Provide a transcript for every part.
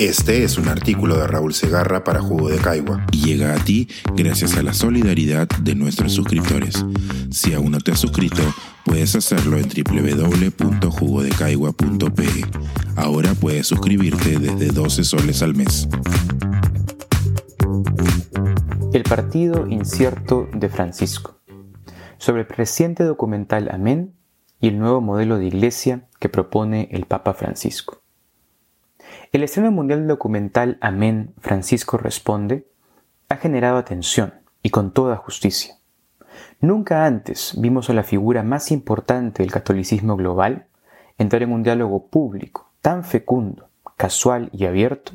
Este es un artículo de Raúl Segarra para Jugo de Caigua y llega a ti gracias a la solidaridad de nuestros suscriptores. Si aún no te has suscrito, puedes hacerlo en www.jugodecaigua.pe. Ahora puedes suscribirte desde 12 soles al mes. El partido incierto de Francisco. Sobre el reciente documental Amén y el nuevo modelo de iglesia que propone el Papa Francisco. El estreno mundial documental Amén, Francisco responde, ha generado atención y con toda justicia. Nunca antes vimos a la figura más importante del catolicismo global entrar en un diálogo público tan fecundo, casual y abierto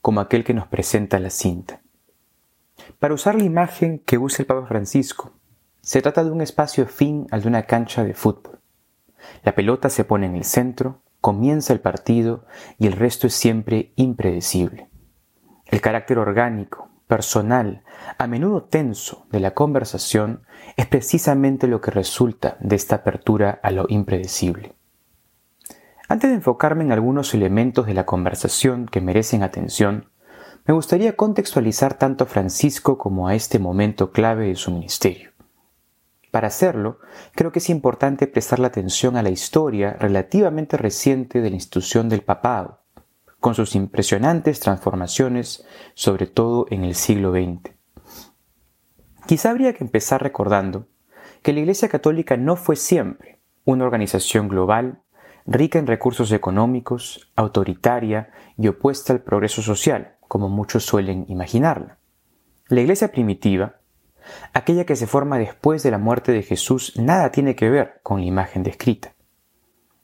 como aquel que nos presenta la cinta. Para usar la imagen que usa el Papa Francisco, se trata de un espacio fin al de una cancha de fútbol. La pelota se pone en el centro, comienza el partido y el resto es siempre impredecible. El carácter orgánico, personal, a menudo tenso de la conversación es precisamente lo que resulta de esta apertura a lo impredecible. Antes de enfocarme en algunos elementos de la conversación que merecen atención, me gustaría contextualizar tanto a Francisco como a este momento clave de su ministerio. Para hacerlo, creo que es importante prestar la atención a la historia relativamente reciente de la institución del papado, con sus impresionantes transformaciones, sobre todo en el siglo XX. Quizá habría que empezar recordando que la Iglesia Católica no fue siempre una organización global, rica en recursos económicos, autoritaria y opuesta al progreso social, como muchos suelen imaginarla. La Iglesia primitiva Aquella que se forma después de la muerte de Jesús nada tiene que ver con la imagen descrita.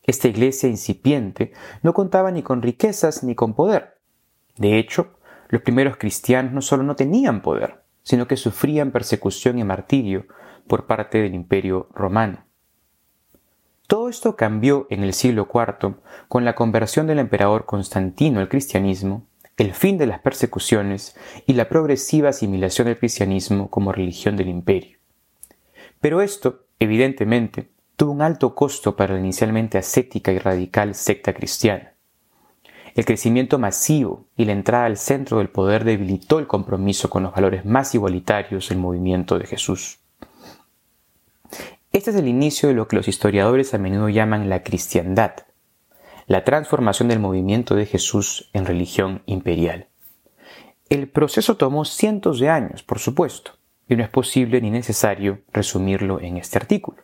Esta iglesia incipiente no contaba ni con riquezas ni con poder. De hecho, los primeros cristianos no solo no tenían poder, sino que sufrían persecución y martirio por parte del imperio romano. Todo esto cambió en el siglo IV con la conversión del emperador Constantino al cristianismo el fin de las persecuciones y la progresiva asimilación del cristianismo como religión del imperio. Pero esto, evidentemente, tuvo un alto costo para la inicialmente ascética y radical secta cristiana. El crecimiento masivo y la entrada al centro del poder debilitó el compromiso con los valores más igualitarios del movimiento de Jesús. Este es el inicio de lo que los historiadores a menudo llaman la cristiandad, la transformación del movimiento de Jesús en religión imperial. El proceso tomó cientos de años, por supuesto, y no es posible ni necesario resumirlo en este artículo.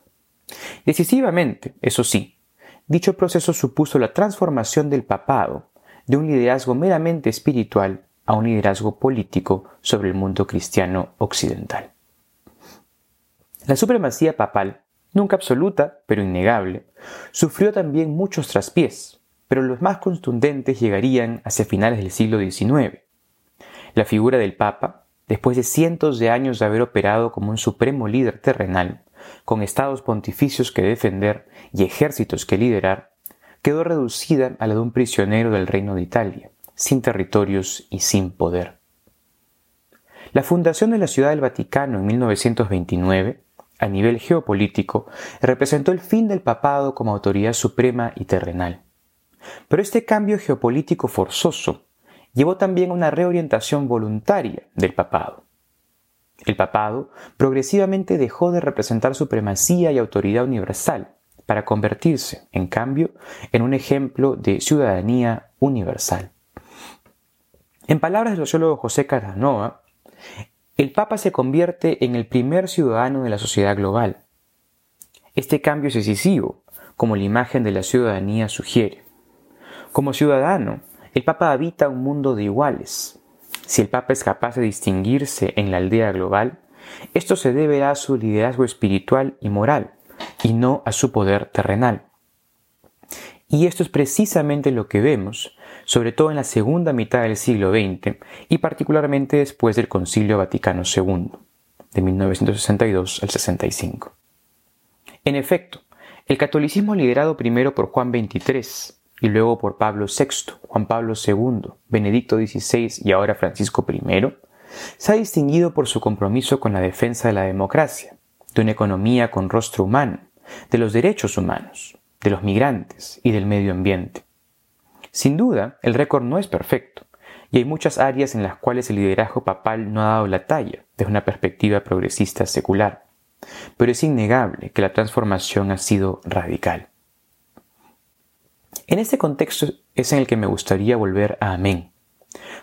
Decisivamente, eso sí, dicho proceso supuso la transformación del papado de un liderazgo meramente espiritual a un liderazgo político sobre el mundo cristiano occidental. La supremacía papal nunca absoluta, pero innegable, sufrió también muchos traspiés, pero los más contundentes llegarían hacia finales del siglo XIX. La figura del Papa, después de cientos de años de haber operado como un supremo líder terrenal, con estados pontificios que defender y ejércitos que liderar, quedó reducida a la de un prisionero del Reino de Italia, sin territorios y sin poder. La fundación de la Ciudad del Vaticano en 1929 a nivel geopolítico, representó el fin del papado como autoridad suprema y terrenal. Pero este cambio geopolítico forzoso llevó también a una reorientación voluntaria del papado. El papado progresivamente dejó de representar supremacía y autoridad universal para convertirse, en cambio, en un ejemplo de ciudadanía universal. En palabras del sociólogo José Casanova, el Papa se convierte en el primer ciudadano de la sociedad global. Este cambio es decisivo, como la imagen de la ciudadanía sugiere. Como ciudadano, el Papa habita un mundo de iguales. Si el Papa es capaz de distinguirse en la aldea global, esto se debe a su liderazgo espiritual y moral, y no a su poder terrenal. Y esto es precisamente lo que vemos, sobre todo en la segunda mitad del siglo XX y particularmente después del Concilio Vaticano II, de 1962 al 65. En efecto, el catolicismo liderado primero por Juan XXIII y luego por Pablo VI, Juan Pablo II, Benedicto XVI y ahora Francisco I, se ha distinguido por su compromiso con la defensa de la democracia, de una economía con rostro humano, de los derechos humanos, de los migrantes y del medio ambiente. Sin duda, el récord no es perfecto, y hay muchas áreas en las cuales el liderazgo papal no ha dado la talla desde una perspectiva progresista secular. Pero es innegable que la transformación ha sido radical. En este contexto es en el que me gustaría volver a Amén,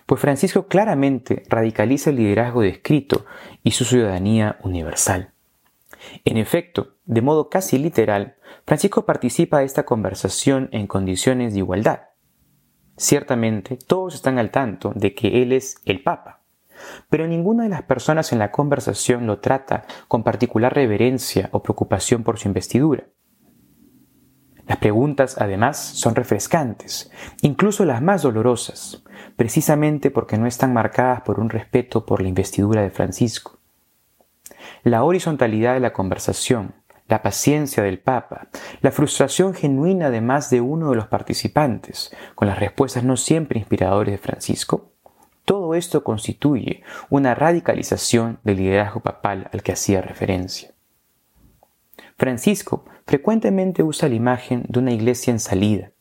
pues Francisco claramente radicaliza el liderazgo descrito y su ciudadanía universal. En efecto, de modo casi literal, Francisco participa de esta conversación en condiciones de igualdad. Ciertamente, todos están al tanto de que él es el Papa, pero ninguna de las personas en la conversación lo trata con particular reverencia o preocupación por su investidura. Las preguntas, además, son refrescantes, incluso las más dolorosas, precisamente porque no están marcadas por un respeto por la investidura de Francisco. La horizontalidad de la conversación, la paciencia del Papa, la frustración genuina de más de uno de los participantes, con las respuestas no siempre inspiradoras de Francisco, todo esto constituye una radicalización del liderazgo papal al que hacía referencia. Francisco frecuentemente usa la imagen de una iglesia en salida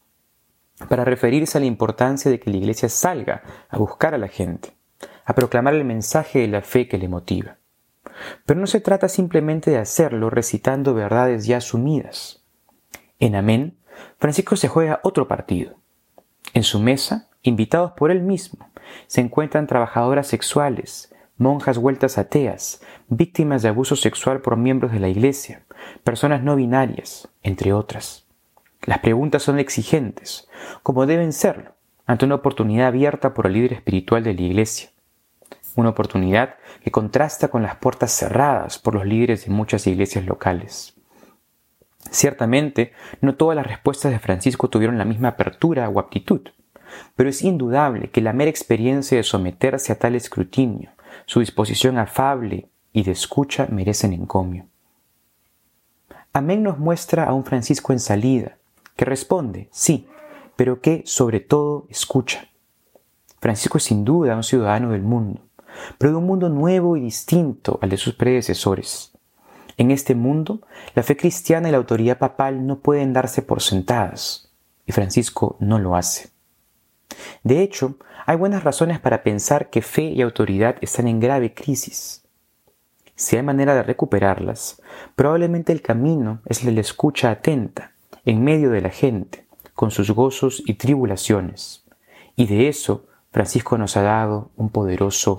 para referirse a la importancia de que la iglesia salga a buscar a la gente, a proclamar el mensaje de la fe que le motiva. Pero no se trata simplemente de hacerlo recitando verdades ya asumidas. En Amén, Francisco se juega otro partido. En su mesa, invitados por él mismo, se encuentran trabajadoras sexuales, monjas vueltas ateas, víctimas de abuso sexual por miembros de la Iglesia, personas no binarias, entre otras. Las preguntas son exigentes, como deben serlo, ante una oportunidad abierta por el líder espiritual de la Iglesia una oportunidad que contrasta con las puertas cerradas por los líderes de muchas iglesias locales. Ciertamente, no todas las respuestas de Francisco tuvieron la misma apertura o aptitud, pero es indudable que la mera experiencia de someterse a tal escrutinio, su disposición afable y de escucha merecen encomio. Amén nos muestra a un Francisco en salida, que responde, sí, pero que sobre todo escucha. Francisco es sin duda un ciudadano del mundo, pero de un mundo nuevo y distinto al de sus predecesores. En este mundo, la fe cristiana y la autoridad papal no pueden darse por sentadas, y Francisco no lo hace. De hecho, hay buenas razones para pensar que fe y autoridad están en grave crisis. Si hay manera de recuperarlas, probablemente el camino es la escucha atenta, en medio de la gente, con sus gozos y tribulaciones, y de eso Francisco nos ha dado un poderoso